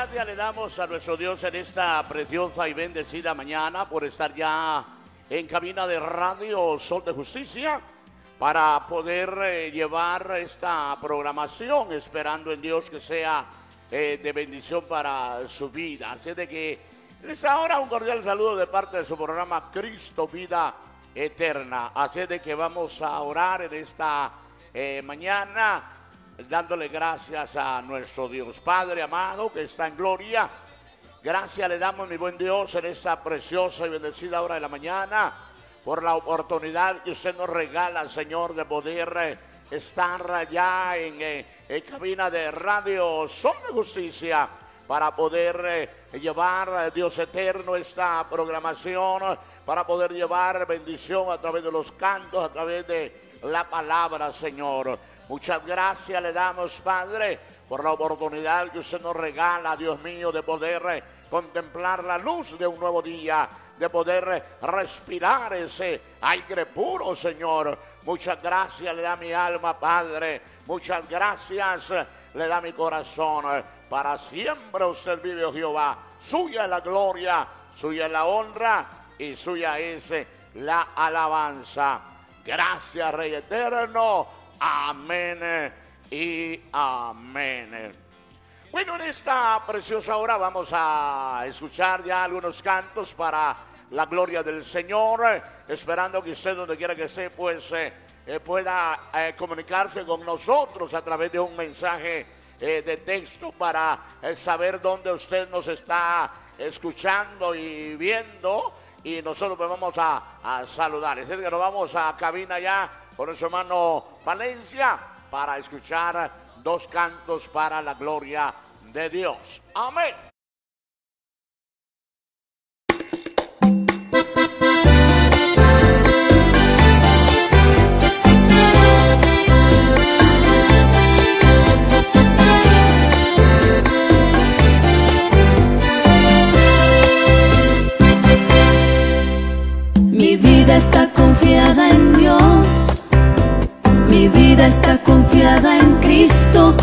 Gracias, le damos a nuestro Dios en esta preciosa y bendecida mañana por estar ya en cabina de radio Sol de Justicia para poder eh, llevar esta programación, esperando en Dios que sea eh, de bendición para su vida. Así de que les ahora un cordial saludo de parte de su programa Cristo Vida Eterna. Así de que vamos a orar en esta eh, mañana dándole gracias a nuestro Dios Padre amado que está en gloria. Gracias le damos, mi buen Dios, en esta preciosa y bendecida hora de la mañana, por la oportunidad que usted nos regala, Señor, de poder eh, estar allá en, eh, en, cabina de radio Son de Justicia, para poder eh, llevar, Dios eterno, esta programación, para poder llevar bendición a través de los cantos, a través de la palabra, Señor. Muchas gracias le damos, Padre, por la oportunidad que usted nos regala, Dios mío, de poder eh, contemplar la luz de un nuevo día, de poder eh, respirar ese aire puro, Señor. Muchas gracias le da mi alma, Padre. Muchas gracias eh, le da mi corazón. Para siempre usted vive, oh Jehová. Suya es la gloria, suya es la honra y suya es la alabanza. Gracias, Rey Eterno. Amén y amén. Bueno, en esta preciosa hora vamos a escuchar ya algunos cantos para la gloria del Señor, esperando que usted donde quiera que esté, pues eh, eh, pueda eh, comunicarse con nosotros a través de un mensaje de texto para saber dónde usted nos está escuchando y viendo y nosotros pues vamos a, a saludar. Es decir, que nos vamos a cabina ya con nuestro hermano Valencia para escuchar dos cantos para la gloria de Dios. Amén. Está confiada en Cristo,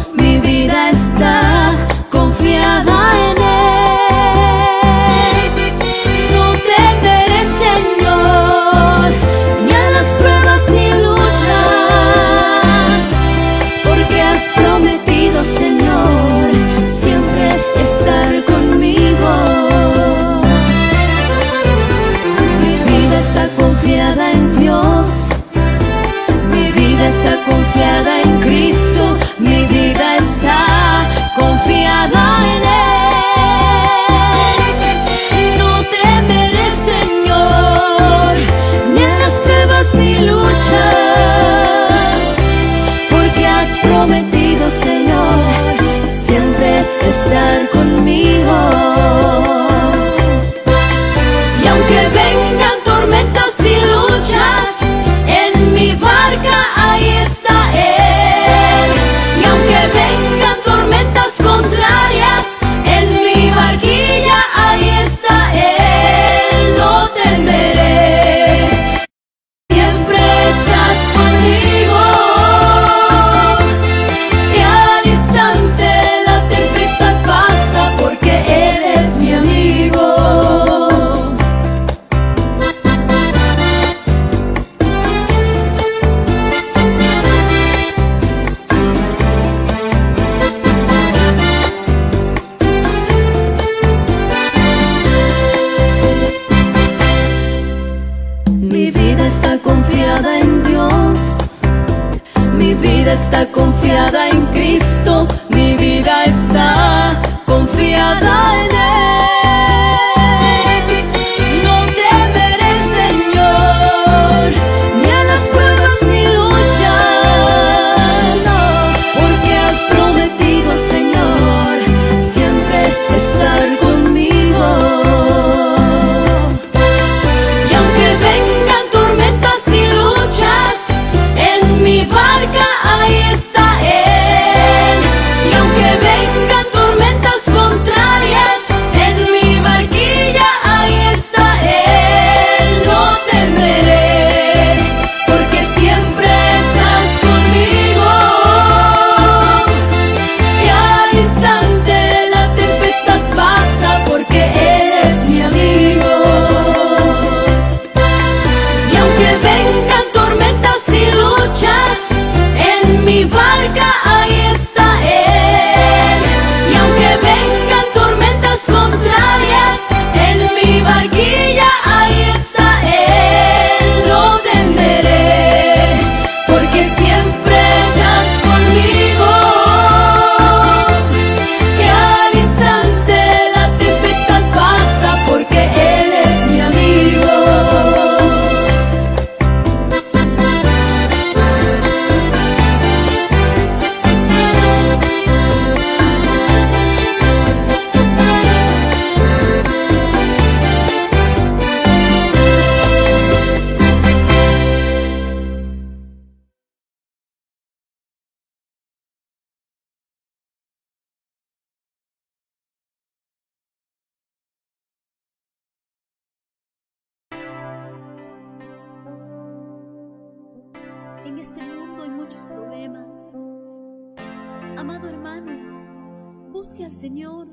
Amado hermano, busque al Señor,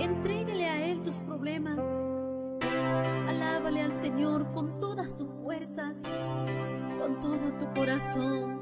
entrégale a Él tus problemas. Alábale al Señor con todas tus fuerzas, con todo tu corazón.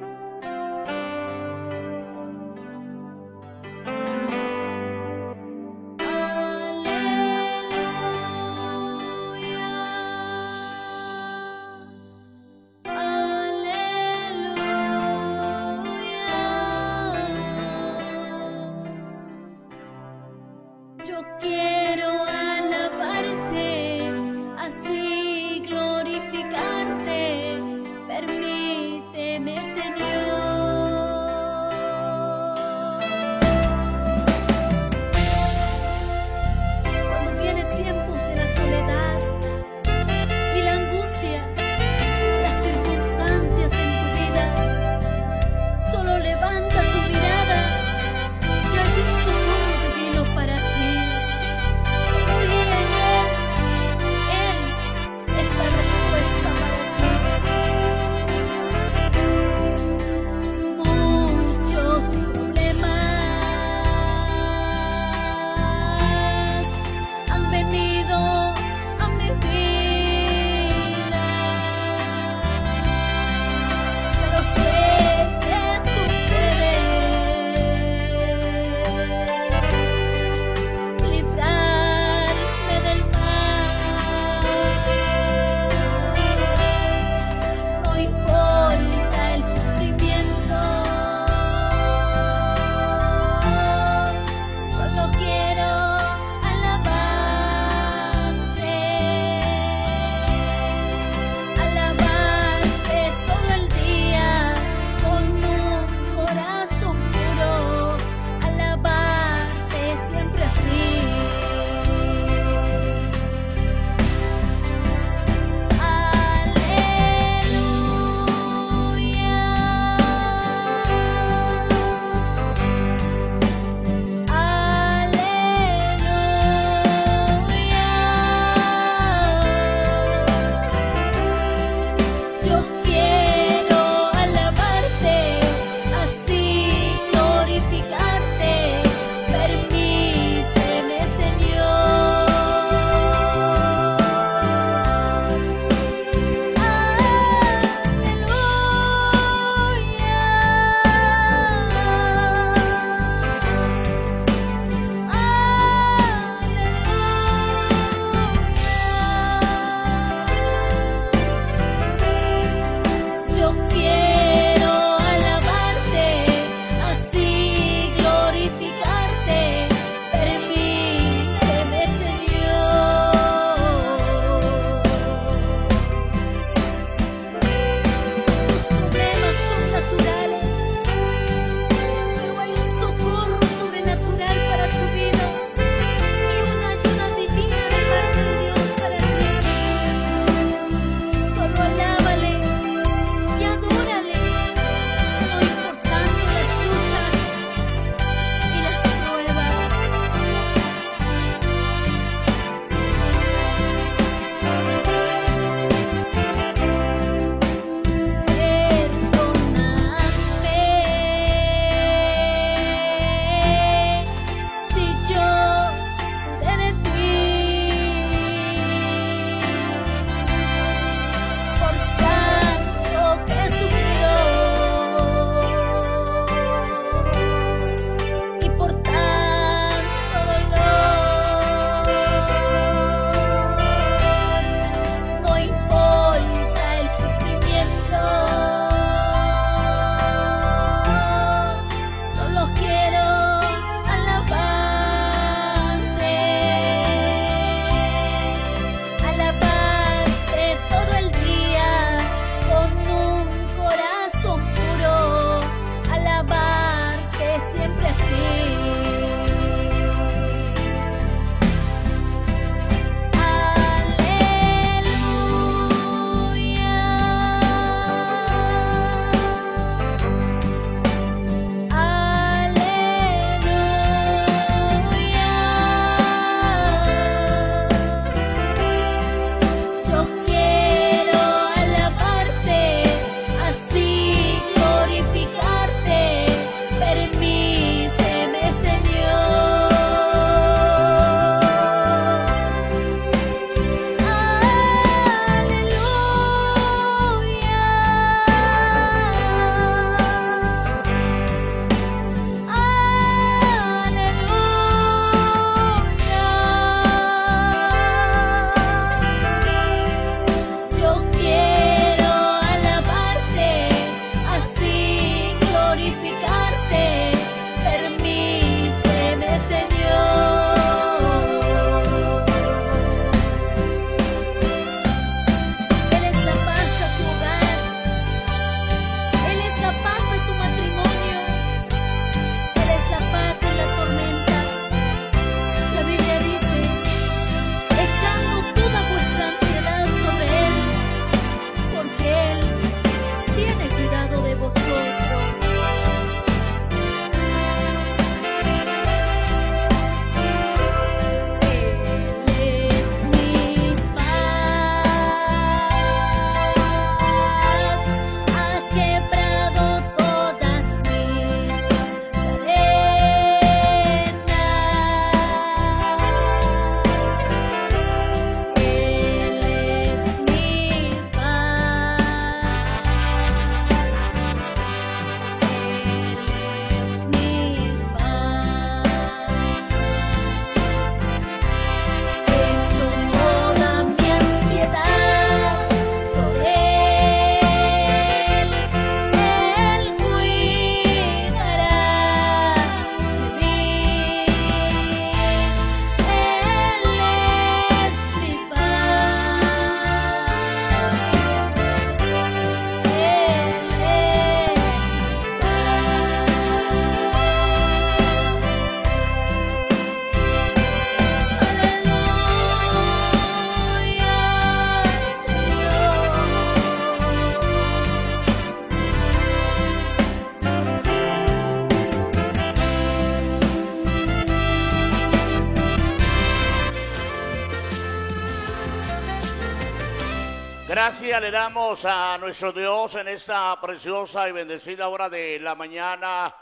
Damos a nuestro Dios en esta preciosa y bendecida hora de la mañana.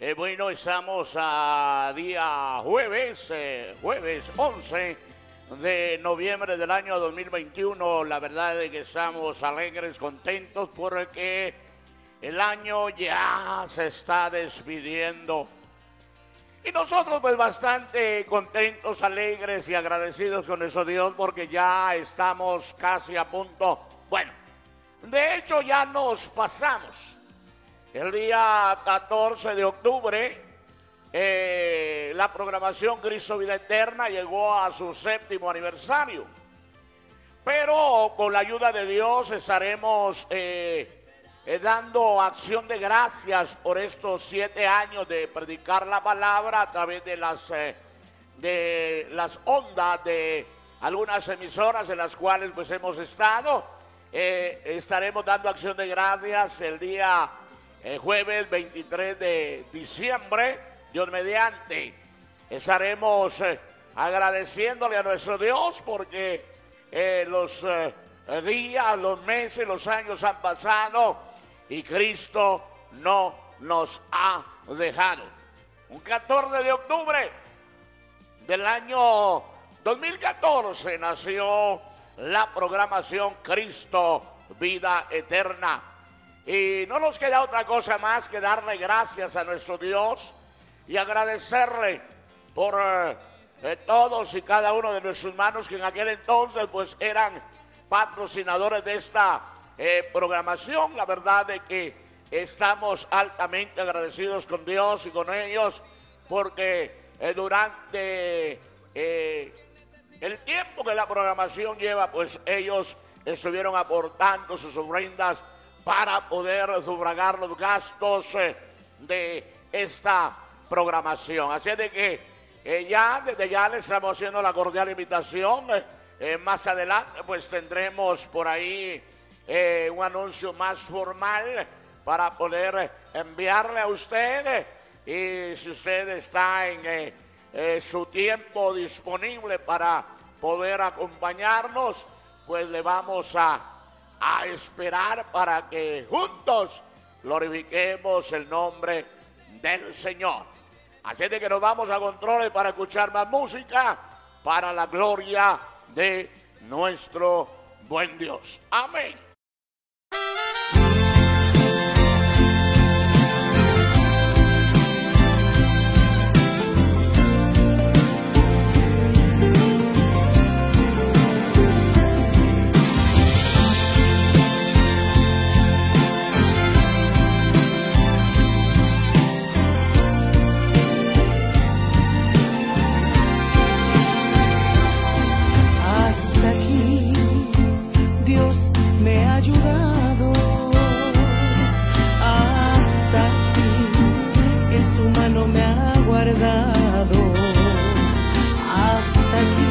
Eh, bueno, estamos a día jueves, eh, jueves 11 de noviembre del año 2021. La verdad es que estamos alegres, contentos porque el año ya se está despidiendo. Y nosotros pues bastante contentos, alegres y agradecidos con eso Dios porque ya estamos casi a punto. Bueno, de hecho ya nos pasamos. El día 14 de octubre eh, la programación Cristo Vida Eterna llegó a su séptimo aniversario. Pero con la ayuda de Dios estaremos... Eh, eh, dando acción de gracias por estos siete años de predicar la palabra a través de las, eh, de las ondas de algunas emisoras en las cuales pues hemos estado. Eh, estaremos dando acción de gracias el día jueves 23 de diciembre, Dios mediante. Estaremos agradeciéndole a nuestro Dios porque los días, los meses, los años han pasado y Cristo no nos ha dejado. Un 14 de octubre del año 2014 nació la programación Cristo Vida Eterna. Y no nos queda otra cosa más que darle gracias a nuestro Dios y agradecerle por eh, todos y cada uno de nuestros hermanos que en aquel entonces pues eran patrocinadores de esta eh, programación. La verdad de que estamos altamente agradecidos con Dios y con ellos porque eh, durante eh, el tiempo que la programación lleva, pues ellos estuvieron aportando sus ofrendas para poder sufragar los gastos de esta programación. Así de que ya, desde ya les estamos haciendo la cordial invitación. más adelante, pues tendremos por ahí eh, un anuncio más formal para poder enviarle a usted. Y si usted está en eh, su tiempo disponible para poder acompañarnos, pues le vamos a, a esperar para que juntos glorifiquemos el nombre del Señor. Así de que nos vamos a controles para escuchar más música para la gloria de nuestro buen Dios. Amén. Tengo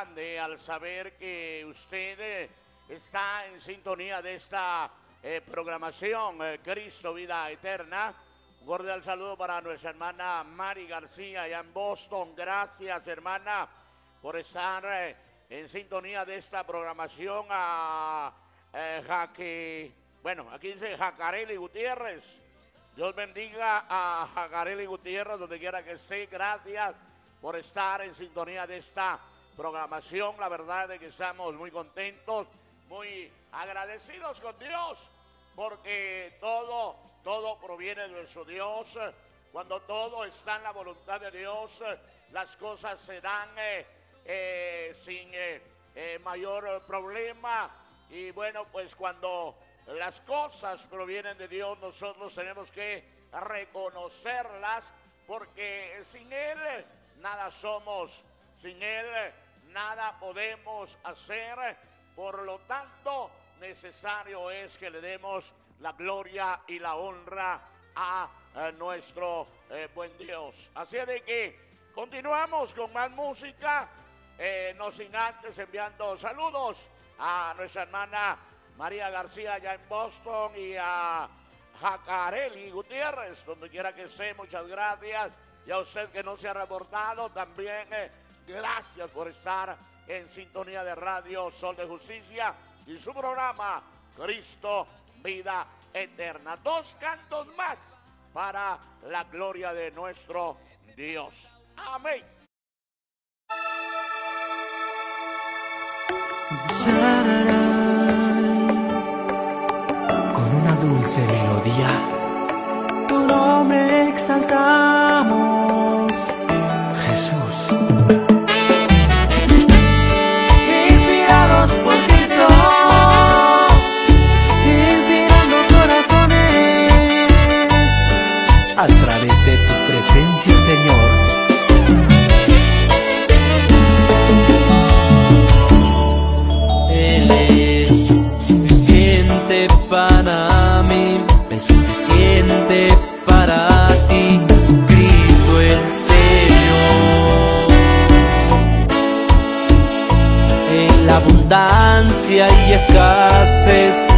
grande al saber que usted eh, está en sintonía de esta eh, programación eh, Cristo Vida Eterna. Un cordial saludo para nuestra hermana Mari García allá en Boston. Gracias, hermana, por estar en sintonía de esta programación a Jaque, bueno, aquí dice Jacarelli Gutiérrez. Dios bendiga a Jacarelli Gutiérrez, donde quiera que esté. Gracias por estar en sintonía de esta programación. La verdad es que estamos muy contentos, muy agradecidos con Dios, porque todo, todo proviene de nuestro Dios. Cuando todo está en la voluntad de Dios, las cosas se dan eh, eh, sin eh, mayor problema. Y bueno, pues cuando las cosas provienen de Dios, nosotros tenemos que reconocerlas, porque sin Él nada somos, sin Él nada podemos hacer. Por lo tanto, necesario es que le demos la gloria y la honra a, nuestro eh, buen Dios. Así es de que continuamos con más música, eh, no sin antes enviando saludos a nuestra hermana María García allá en Boston y a Jacarelli Gutiérrez, donde quiera que esté, muchas gracias. Y a usted que no se ha reportado, también eh, gracias por estar en sintonía de Radio Sol de Justicia y su programa Cristo Vida Eterna. Dos cantos más para la gloria de nuestro Dios. Amén. Con una dulce melodía, tu nombre exaltamos, abundancia y escasez,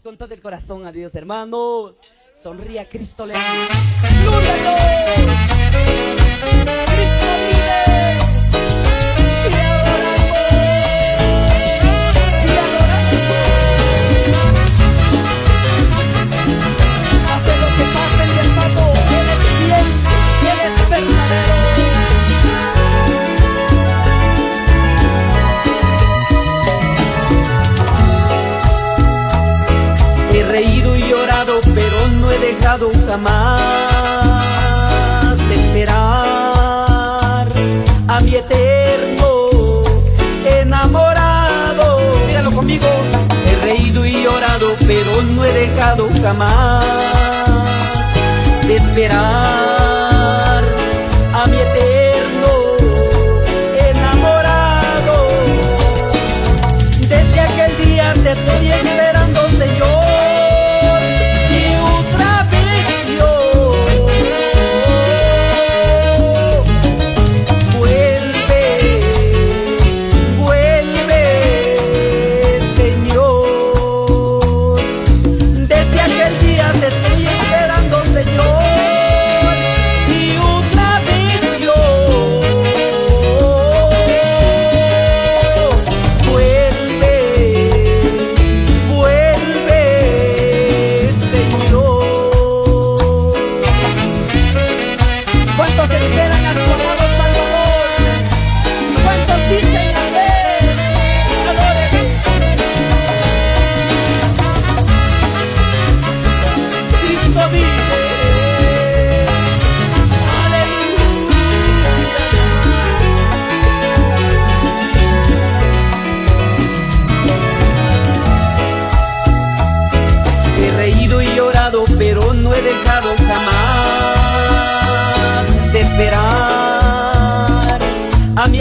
Con todo el corazón a Dios, hermanos. Sonría, Cristo le. ¡Lúdalo! nada más de esperar a mi eterno enamorado. Míralo conmigo. He reído y llorado, pero no he dejado jamás de esperar. A mi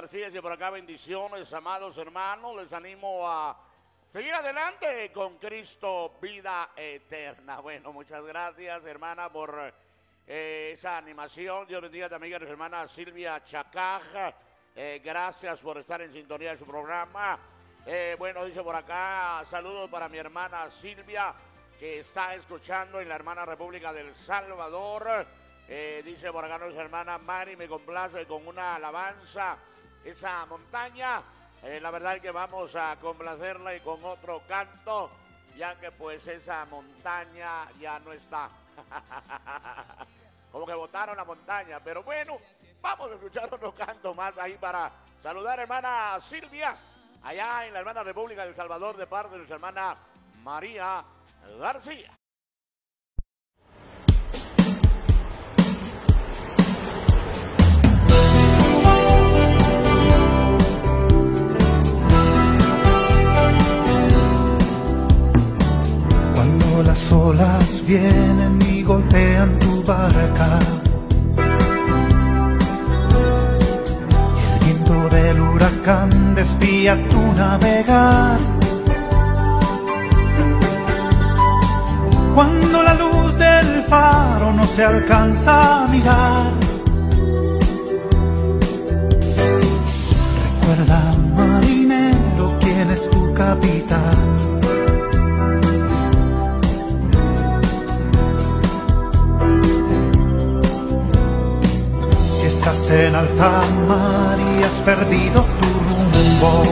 García. Y por acá bendiciones, amados hermanos. Les animo a seguir adelante con Cristo, vida eterna. Bueno, muchas gracias, hermana, por eh, esa animación. Dios bendiga también a nuestra hermana Silvia Chacaja. Eh, gracias por estar en sintonía de su programa. Eh, bueno, dice por acá, saludos para mi hermana Silvia, que está escuchando en la hermana República del Salvador. Dice por acá nuestra hermana Mari, me complace con una alabanza, esa montaña. Eh, la verdad que vamos a complacerla y con otro canto, ya que pues esa montaña ya no está. Como que botaron la montaña, pero bueno, vamos a escuchar otro canto más ahí para saludar a hermana Silvia, allá en la hermana República del Salvador, de parte de nuestra hermana María García. Las olas vienen y golpean tu barca el viento del huracán desvía tu navegar. Cuando la luz del faro no se alcanza a mirar. Recuerda, marinero, quién es tu capitán. En alta mar y has perdido tu rumbo,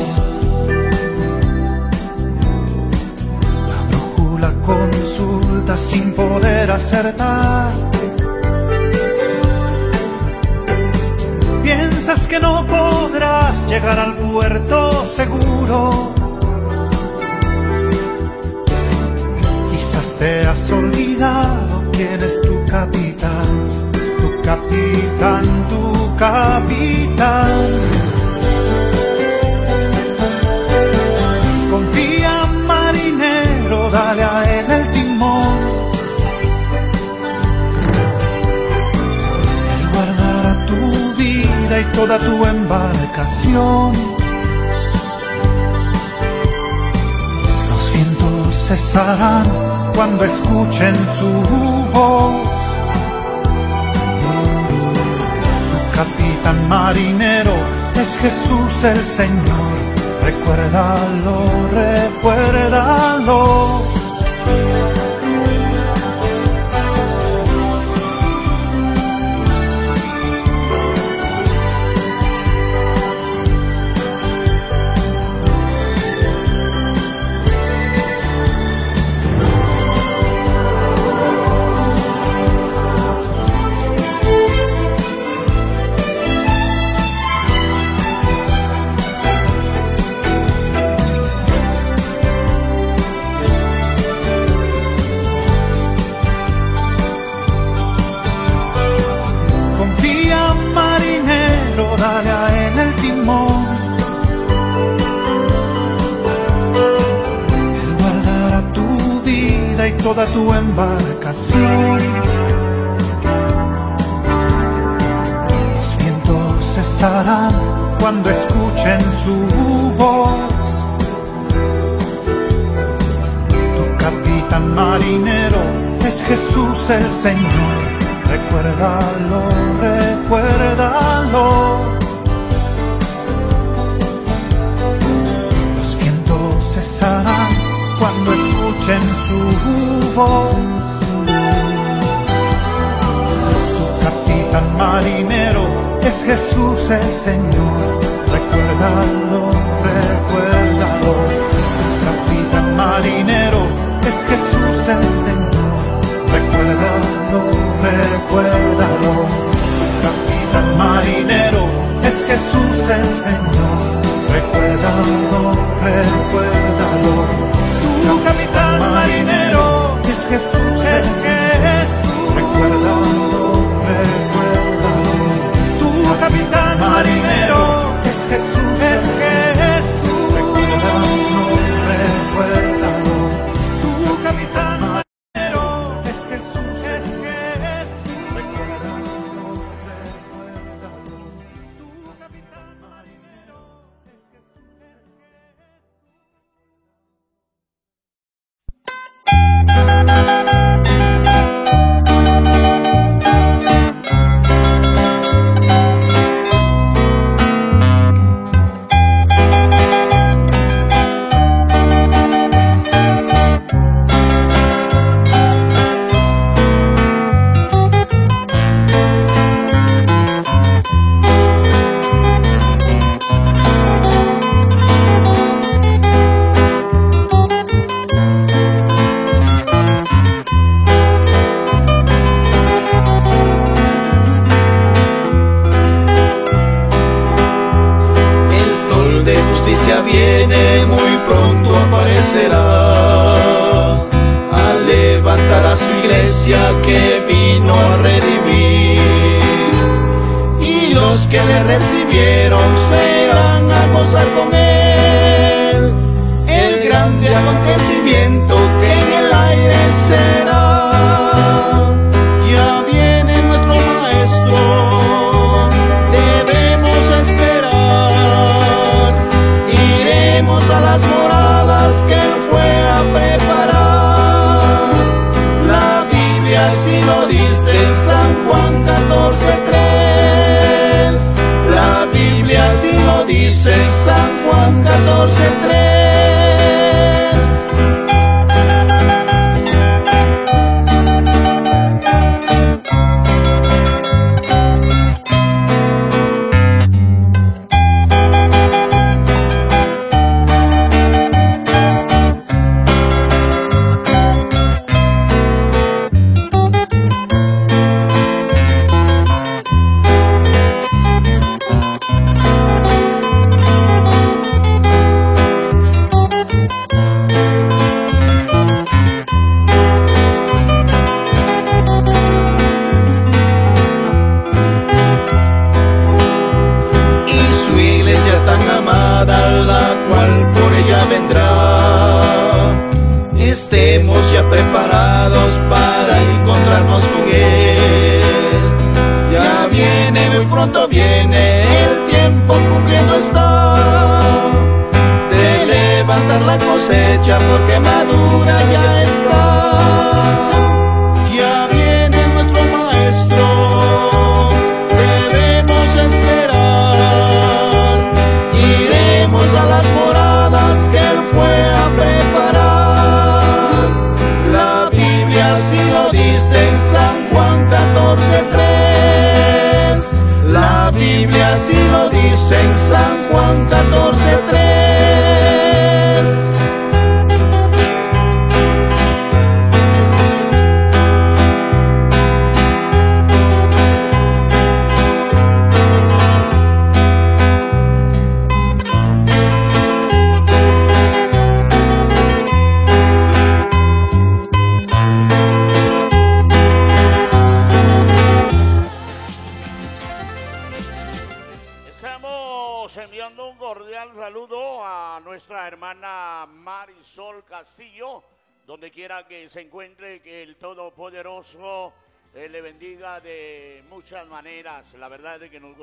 la brújula consulta sin poder acertar. Piensas que no podrás llegar al puerto seguro. te has olvidado quién es tu capitán, capitán, tu capitán. Confía marinero, dale a él el timón. Él guardará tu vida y toda tu embarcación. Los vientos cesarán cuando escuchen su voz. Capitán marinero es Jesús el Señor. Recuérdalo, recuérdalo. Toda tu embarcación. Los vientos cesarán cuando escuchen su voz. Tu capitán marinero es Jesús el Señor. Recuérdalo, recuérdalo. Escuchen su voz. Tu capitán marinero es Jesús el Señor. Recuérdalo, recuérdalo. Tu capitán marinero es Jesús el Señor. Recuérdalo, recuérdalo. Capitán marinero es Jesús el Señor. Recuérdalo, recuérdalo. Capitán marinero es Jesús el Señor.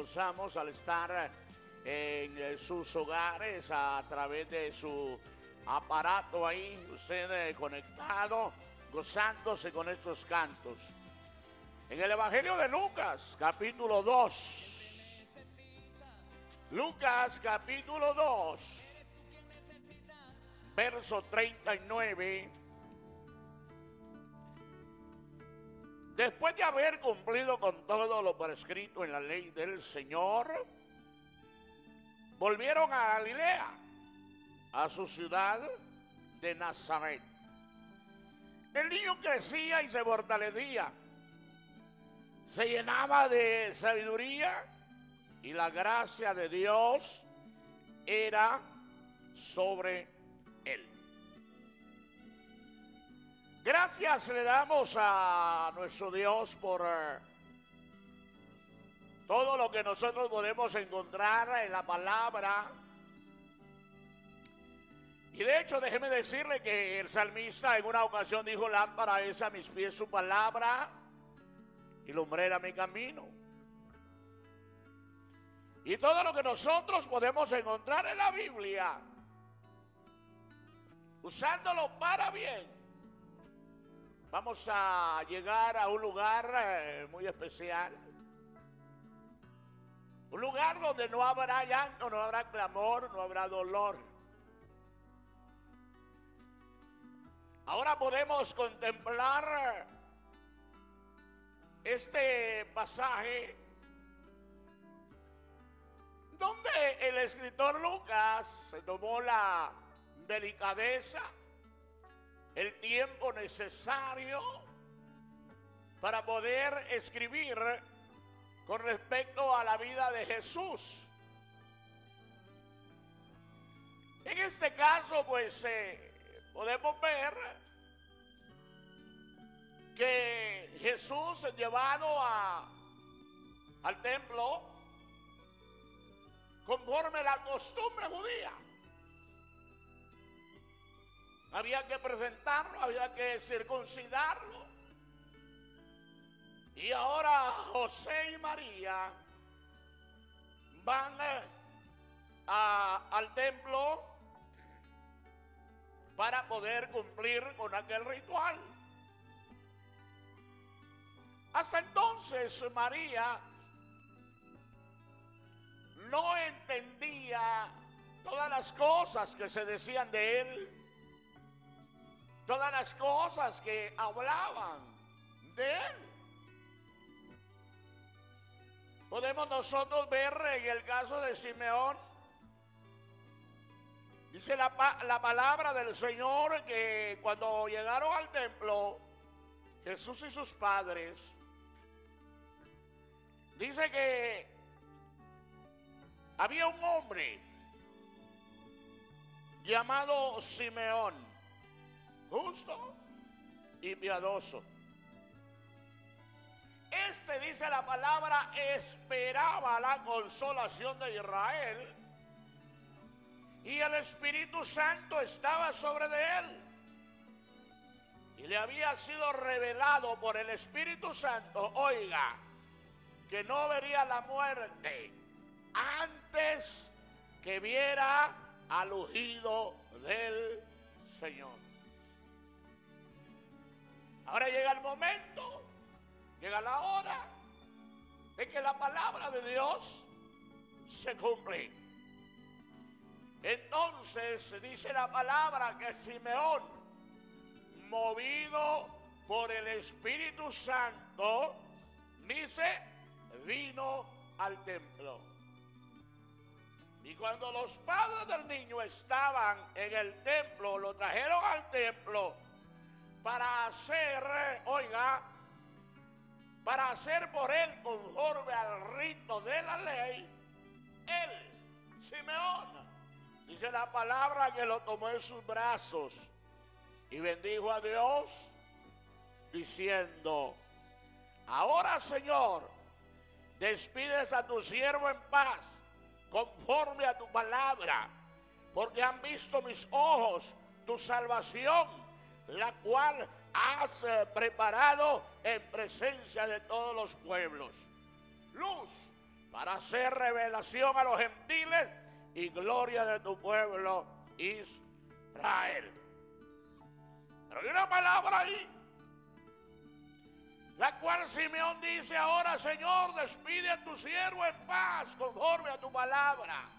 Gozamos al estar en eh, sus hogares a través de su aparato ahí, usted eh, conectado, gozándose con estos cantos. En el Evangelio de Lucas, capítulo 2. Lucas capítulo 2, verso 39. Después de haber cumplido con todo lo prescrito en la ley del Señor, volvieron a Galilea, a su ciudad de Nazaret. El niño crecía y se fortalecía, se llenaba de sabiduría y la gracia de Dios era sobre Gracias le damos a nuestro Dios por eh, todo lo que nosotros podemos encontrar en la palabra. Y de hecho, déjeme decirle que el salmista en una ocasión dijo, lámpara es a mis pies su palabra y lumbrera mi camino. Y todo lo que nosotros podemos encontrar en la Biblia, usándolo para bien, vamos a llegar a un lugar eh, muy especial. Un lugar donde no habrá llanto, no habrá clamor, no habrá dolor. Ahora podemos contemplar este pasaje donde el escritor Lucas tomó la delicadeza, el tiempo necesario para poder escribir con respecto a la vida de Jesús. En este caso, pues eh, podemos ver que Jesús llevado a, al templo, conforme la costumbre judía. Había que presentarlo, había que circuncidarlo. Y ahora José y María van eh, al templo para poder cumplir con aquel ritual. Hasta entonces María no entendía todas las cosas que se decían de él, todas las cosas que hablaban de él. Podemos nosotros ver en el caso de Simeón, dice la, la palabra del Señor que cuando llegaron al templo, Jesús y sus padres, dice que había un hombre llamado Simeón, justo y piadoso. Este, dice la palabra, esperaba la consolación de Israel y el Espíritu Santo estaba sobre de él. Y le había sido revelado por el Espíritu Santo, oiga, que no vería la muerte antes que viera al ungido del Señor. Ahora llega el momento, llega la hora de que la palabra de Dios se cumple. Entonces dice la palabra que Simeón, movido por el Espíritu Santo, dice, vino al templo. Y cuando los padres del niño estaban en el templo, lo trajeron al templo para hacer, oiga, para hacer por él conforme al rito de la ley, él, Simeón, dice la palabra que lo tomó en sus brazos y bendijo a Dios diciendo, ahora Señor, despides a tu siervo en paz conforme a tu palabra, porque han visto mis ojos tu salvación, la cual has eh, preparado en presencia de todos los pueblos. Luz para hacer revelación a los gentiles y gloria de tu pueblo Israel. Pero hay una palabra ahí, la cual Simeón dice ahora, Señor, despide a tu siervo en paz conforme a tu palabra,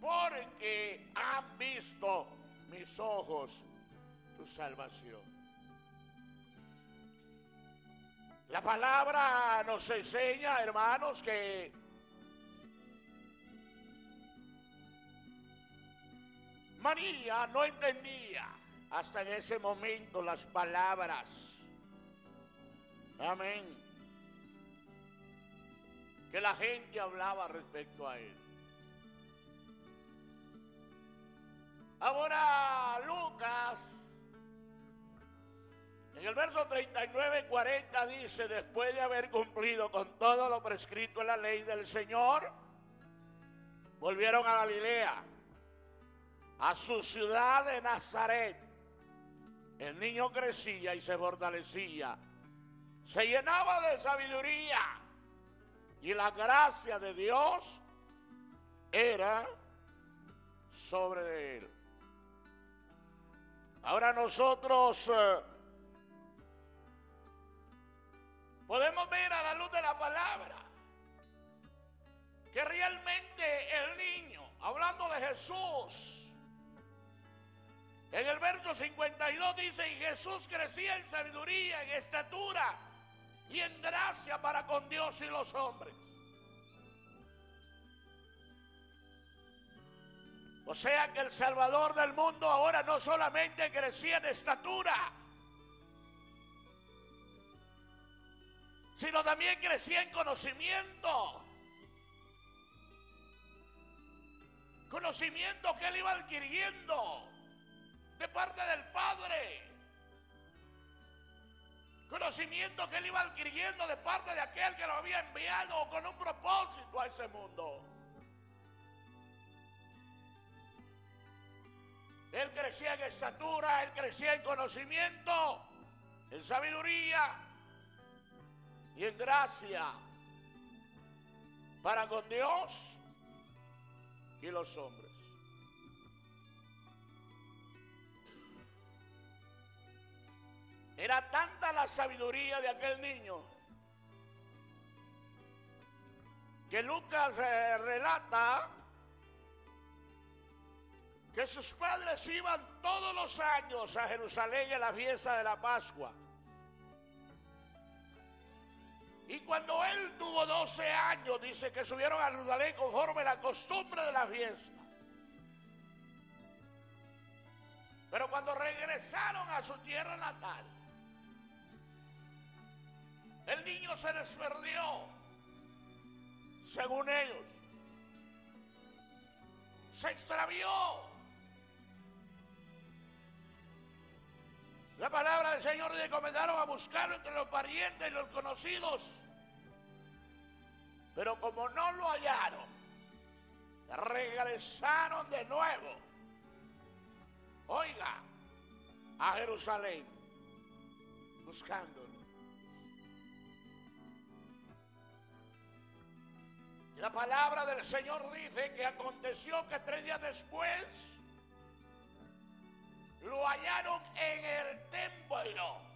porque han visto mis ojos salvación. La palabra nos enseña, hermanos, que María no entendía hasta en ese momento las palabras. Amén. Que la gente hablaba respecto a él. Ahora Lucas en el verso 39 y 40 dice, después de haber cumplido con todo lo prescrito en la ley del Señor, volvieron a Galilea, a su ciudad de Nazaret. El niño crecía y se fortalecía, se llenaba de sabiduría y la gracia de Dios era sobre él. Ahora nosotros... eh, podemos ver a la luz de la palabra que realmente el niño, hablando de Jesús, en el verso 52 dice, y Jesús crecía en sabiduría, en estatura y en gracia para con Dios y los hombres. O sea que el Salvador del mundo ahora no solamente crecía en estatura, sino también crecía en conocimiento. Conocimiento que él iba adquiriendo de parte del Padre. Conocimiento que él iba adquiriendo de parte de aquel que lo había enviado con un propósito a ese mundo. Él crecía en estatura, él crecía en conocimiento, en sabiduría y en gracia para con Dios y los hombres. Era tanta la sabiduría de aquel niño que Lucas relata que sus padres iban todos los años a Jerusalén en la fiesta de la Pascua. Y cuando él tuvo 12 años, dice que subieron a Jerusalén conforme la costumbre de la fiesta. Pero cuando regresaron a su tierra natal, el niño se les perdió, según ellos. Se extravió. La palabra del Señor le comenzaron a buscarlo entre los parientes y los conocidos. Pero como no lo hallaron, regresaron de nuevo. Oiga, a Jerusalén buscándolo. Y la palabra del Señor dice que aconteció que tres días después lo hallaron en el templo,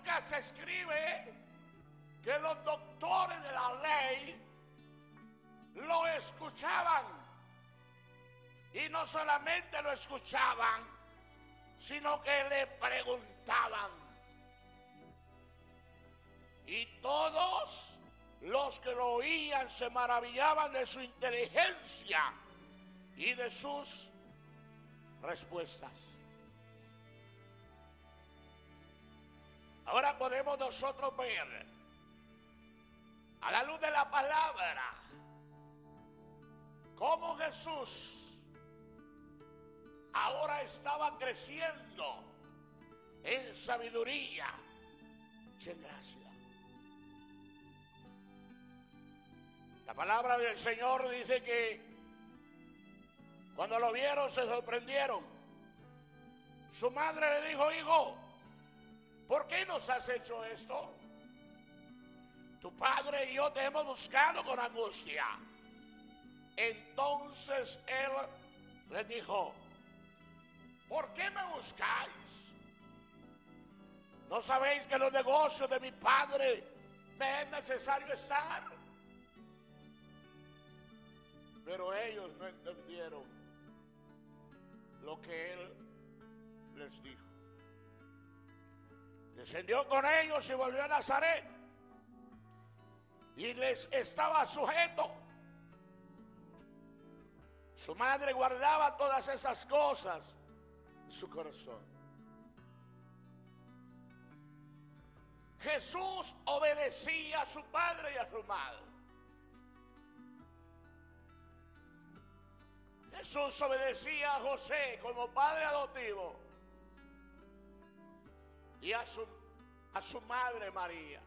Lucas escribe que los doctores de la ley lo escuchaban. Y no solamente lo escuchaban, sino que le preguntaban. Y todos los que lo oían se maravillaban de su inteligencia y de sus respuestas. Ahora podemos nosotros ver a la luz de la palabra cómo Jesús ahora estaba creciendo en sabiduría y en gracia. La palabra del Señor dice que cuando lo vieron se sorprendieron. Su madre le dijo, hijo, ¿por qué nos has hecho esto? Tu padre y yo te hemos buscado con angustia. Entonces él le dijo, ¿por qué me buscáis? ¿No sabéis que los negocios de mi padre me es necesario estar? Pero ellos no entendieron lo que él les dijo. Descendió con ellos y volvió a Nazaret. Y les estaba sujeto. Su madre guardaba todas esas cosas en su corazón. Jesús obedecía a su padre y a su madre. Jesús obedecía a José como padre adoptivo y a su, a su madre María.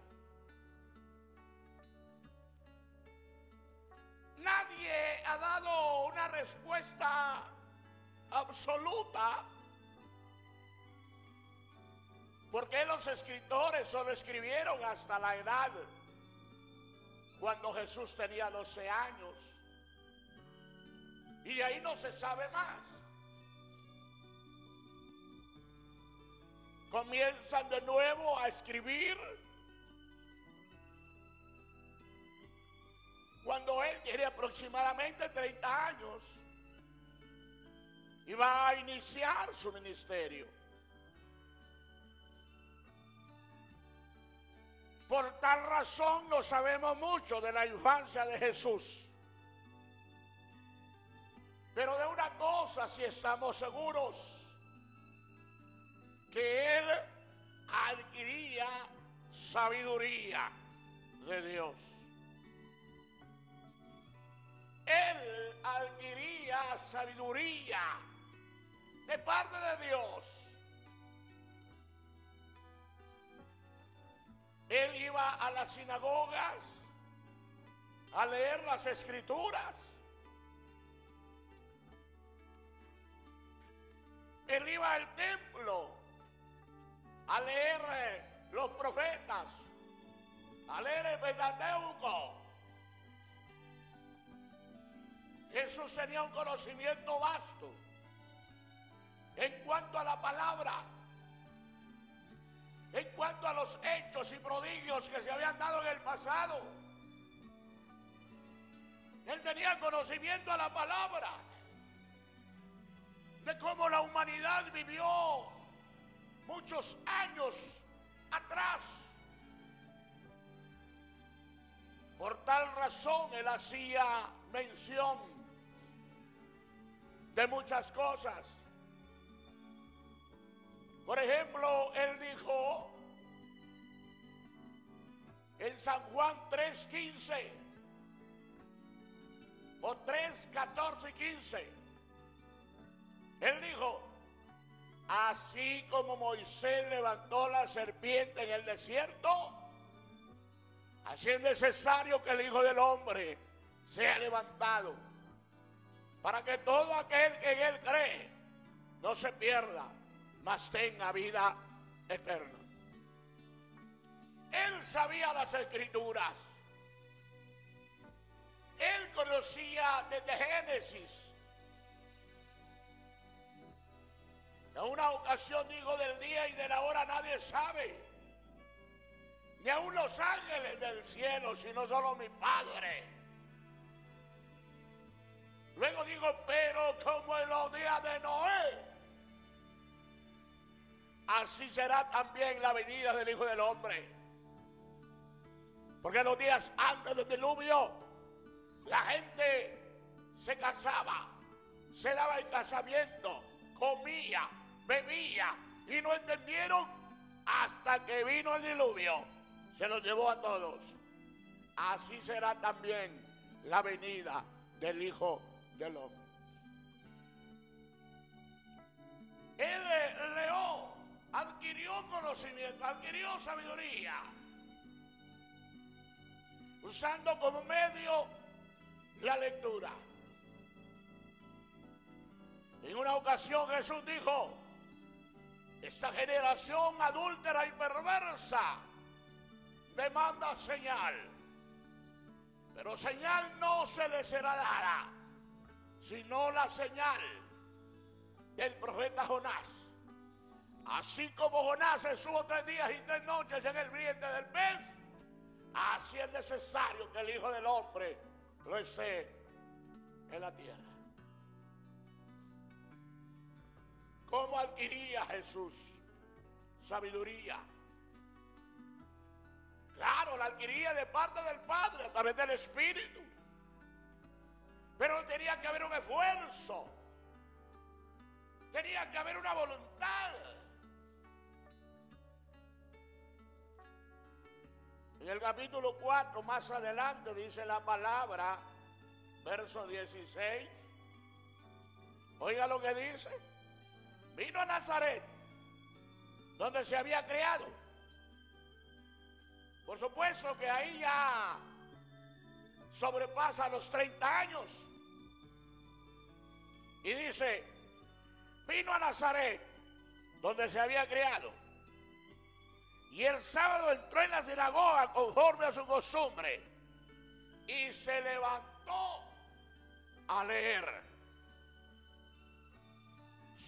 Nadie ha dado una respuesta absoluta porque los escritores solo escribieron hasta la edad cuando Jesús tenía 12 años. Y ahí no se sabe más. Comienzan de nuevo a escribir cuando él tiene aproximadamente 30 años y va a iniciar su ministerio. Por tal razón no sabemos mucho de la infancia de Jesús. Pero de una cosa sí estamos seguros, que él adquiría sabiduría de Dios. Él adquiría sabiduría de parte de Dios. Él iba a las sinagogas a leer las escrituras. Él iba al templo a leer los profetas, a leer el. Jesús tenía un conocimiento vasto en cuanto a la palabra, en cuanto a los hechos y prodigios que se habían dado en el pasado. Él tenía conocimiento a la palabra de cómo la humanidad vivió muchos años atrás. Por tal razón él hacía mención de muchas cosas. Por ejemplo, él dijo en San Juan 3:15 o 3:14 y 15 él dijo, así como Moisés levantó la serpiente en el desierto, Así es necesario que el Hijo del Hombre sea levantado para que todo aquel que en Él cree no se pierda, mas tenga vida eterna. Él sabía las escrituras. Él conocía desde Génesis. En una ocasión dijo del día y de la hora nadie sabe. Ni aun los ángeles del cielo, sino solo mi Padre. Luego digo, pero como en los días de Noé, así será también la venida del Hijo del Hombre. Porque en los días antes del diluvio, la gente se casaba, se daba el casamiento, comía, bebía y no entendieron hasta que vino el diluvio. Se los llevó a todos. Así será también la venida del Hijo del Hombre. Él le- leó, adquirió conocimiento, adquirió sabiduría, usando como medio la lectura. En una ocasión Jesús dijo, esta generación adúltera y perversa demanda señal, pero señal no se le será dada, sino la señal del profeta Jonás. Así como Jonás estuvo tres días y tres noches en el vientre del pez, así es necesario que el Hijo del Hombre lo esté en la tierra. ¿Cómo adquiría Jesús sabiduría? Claro, la adquiría de parte del Padre a través del Espíritu. Pero tenía que haber un esfuerzo. Tenía que haber una voluntad. En el capítulo 4, más adelante, dice la palabra, verso 16. Oiga lo que dice. Vino a Nazaret, donde se había criado. Por supuesto que ahí ya sobrepasa los 30 años. Y dice, vino a Nazaret, donde se había criado. Y el sábado entró en la sinagoga conforme a su costumbre. Y se levantó a leer.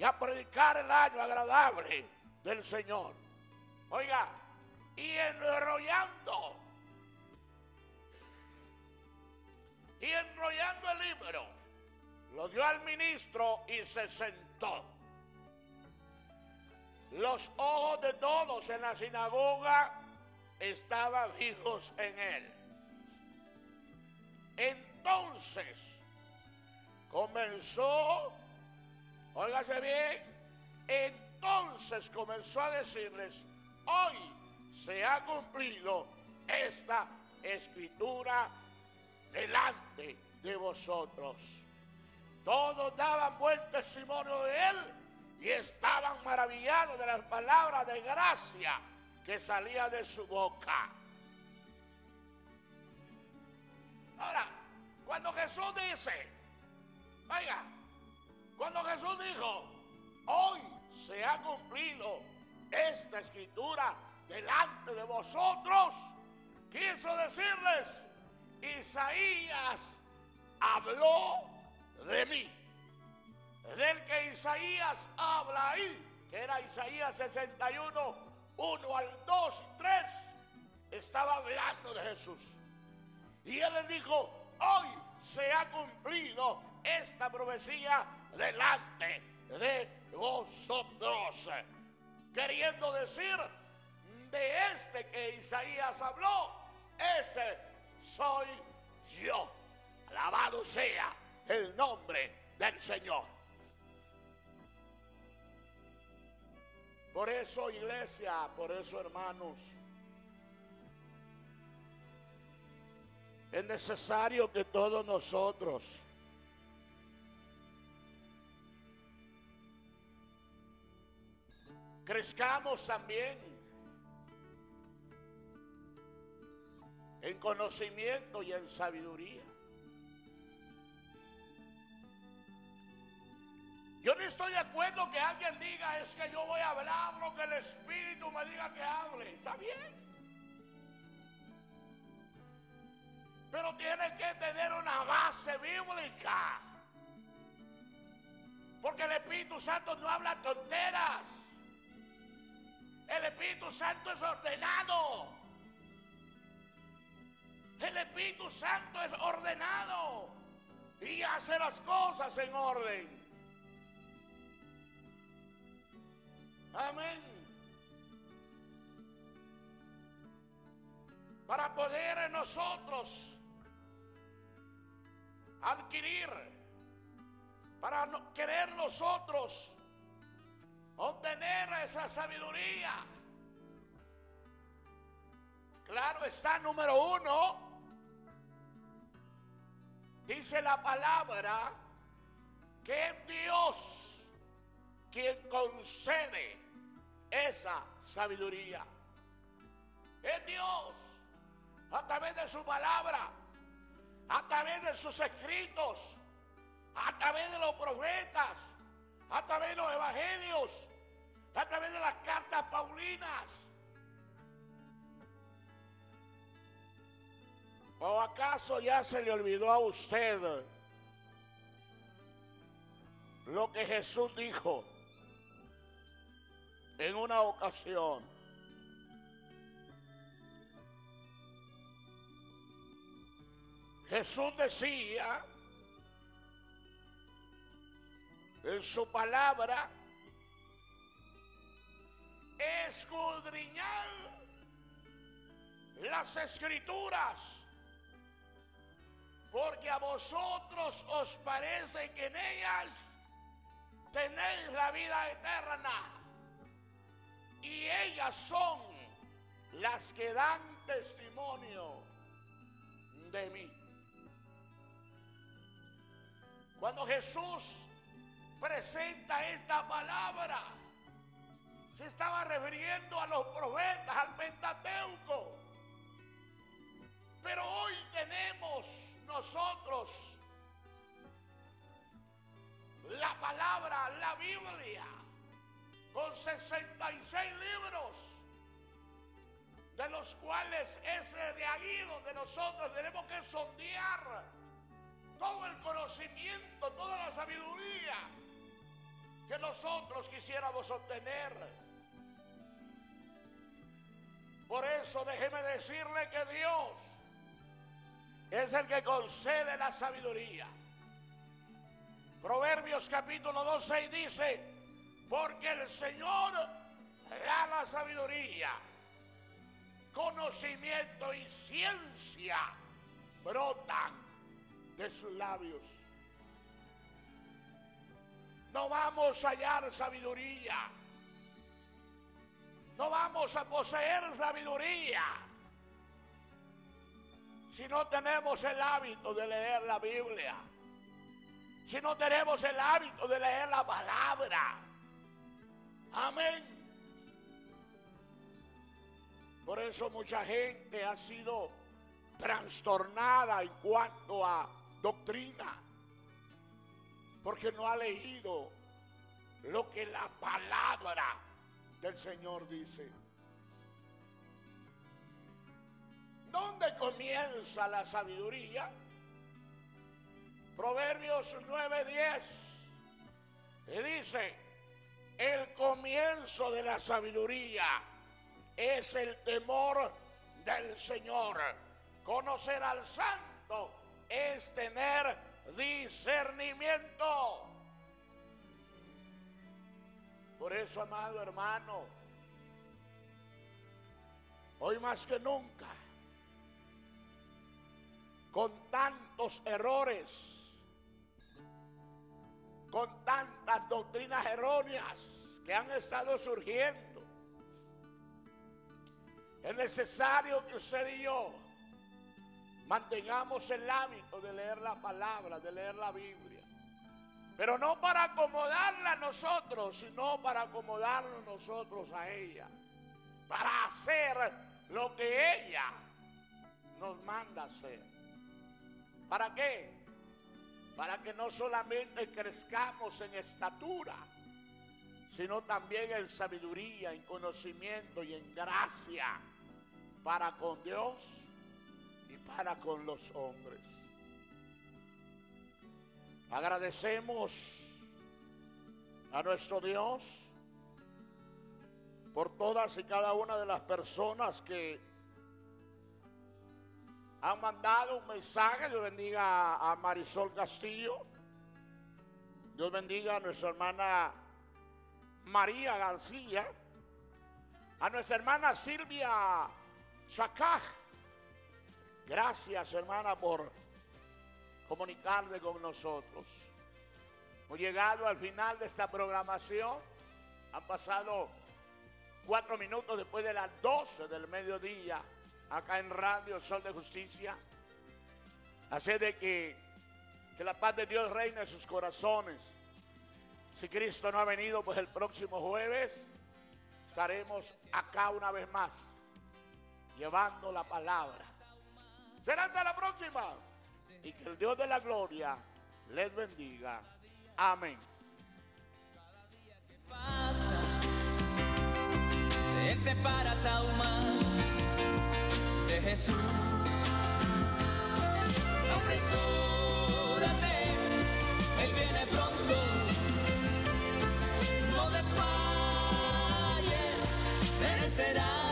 y a predicar el año agradable del Señor. Oiga, y enrollando, y enrollando el libro, lo dio al ministro y se sentó. Los ojos de todos en la sinagoga estaban fijos en él. Entonces comenzó, óigase bien, entonces comenzó a decirles, hoy se ha cumplido esta escritura delante de vosotros. Todos daban buen testimonio de él y estaban maravillados de las palabras de gracia que salía de su boca. Ahora, cuando Jesús dice, oiga, cuando Jesús dijo, hoy se ha cumplido esta escritura delante de vosotros, quiso decirles, Isaías habló de mí. Del que Isaías habla ahí, que era Isaías 61, 1 al 2 y 3, estaba hablando de Jesús. Y él les dijo, hoy se ha cumplido esta profecía delante de vosotros. Queriendo decir, de este que Isaías habló, ese soy yo. Alabado sea el nombre del Señor. Por eso, iglesia, por eso, hermanos, es necesario que todos nosotros crezcamos también en conocimiento y en sabiduría. Yo no estoy de acuerdo que alguien diga es que yo voy a hablar lo que el Espíritu me diga que hable. Está bien. Pero tiene que tener una base bíblica. Porque el Espíritu Santo no habla tonteras. El Espíritu Santo es ordenado. El Espíritu Santo es ordenado. Y hace las cosas en orden. Amén. Para poder nosotros adquirir, para no- querer nosotros obtener esa sabiduría. Claro está, número uno, dice la palabra que es Dios quien concede esa sabiduría. Es Dios a través de su palabra, a través de sus escritos, a través de los profetas, a través de los evangelios, a través de las cartas paulinas. ¿O acaso ya se le olvidó a usted lo que Jesús dijo en una ocasión? Jesús decía en su palabra, escudriñar las escrituras, porque a vosotros os parece que en ellas tenéis la vida eterna, y ellas son las que dan testimonio de mí. Cuando Jesús presenta esta palabra, se estaba refiriendo a los profetas, al Pentateuco. Pero hoy tenemos nosotros la palabra, la Biblia, con 66 libros, de los cuales es de ahí donde nosotros tenemos que sondear todo el conocimiento, toda la sabiduría que nosotros quisiéramos obtener. Por eso déjeme decirle que Dios es el que concede la sabiduría. Proverbios capítulo 12 dice, porque el Señor da la sabiduría, conocimiento y ciencia brotan de sus labios. No vamos a hallar sabiduría. No vamos a poseer sabiduría si no tenemos el hábito de leer la Biblia. Si no tenemos el hábito de leer la palabra. Amén. Por eso mucha gente ha sido trastornada en cuanto a doctrina, porque no ha leído lo que la palabra del Señor dice. ¿Dónde comienza la sabiduría? Proverbios 9:10. Y dice, el comienzo de la sabiduría es el temor del Señor. Conocer al santo es tener discernimiento. Por eso, amado hermano, hoy más que nunca, con tantos errores, con tantas doctrinas erróneas que han estado surgiendo. Es necesario que usted y yo mantengamos el hábito de leer la palabra, de leer la Biblia. Pero no para acomodarla a nosotros, sino para acomodarnos nosotros a ella. Para hacer lo que ella nos manda hacer. ¿Para qué? Para que no solamente crezcamos en estatura, sino también en sabiduría, en conocimiento y en gracia para con Dios y para con los hombres. Agradecemos a nuestro Dios por todas y cada una de las personas que han mandado un mensaje. Dios bendiga a Marisol Castillo. Dios bendiga a nuestra hermana María García. A nuestra hermana Silvia Chacaj. Gracias, hermana, por comunicarle con nosotros. Hemos llegado al final de esta programación. Han pasado cuatro minutos después de las 12 del mediodía, acá en Radio Sol de Justicia. Así de que, que la paz de Dios reine en sus corazones. Si Cristo no ha venido, pues el próximo jueves estaremos acá una vez más, llevando la palabra. Será hasta la próxima y que el Dios de la gloria les bendiga. Amén. Cada día que Pasa, te separas aún más de Jesús. Apresúrate, Él viene pronto. No desmayes, merecerás.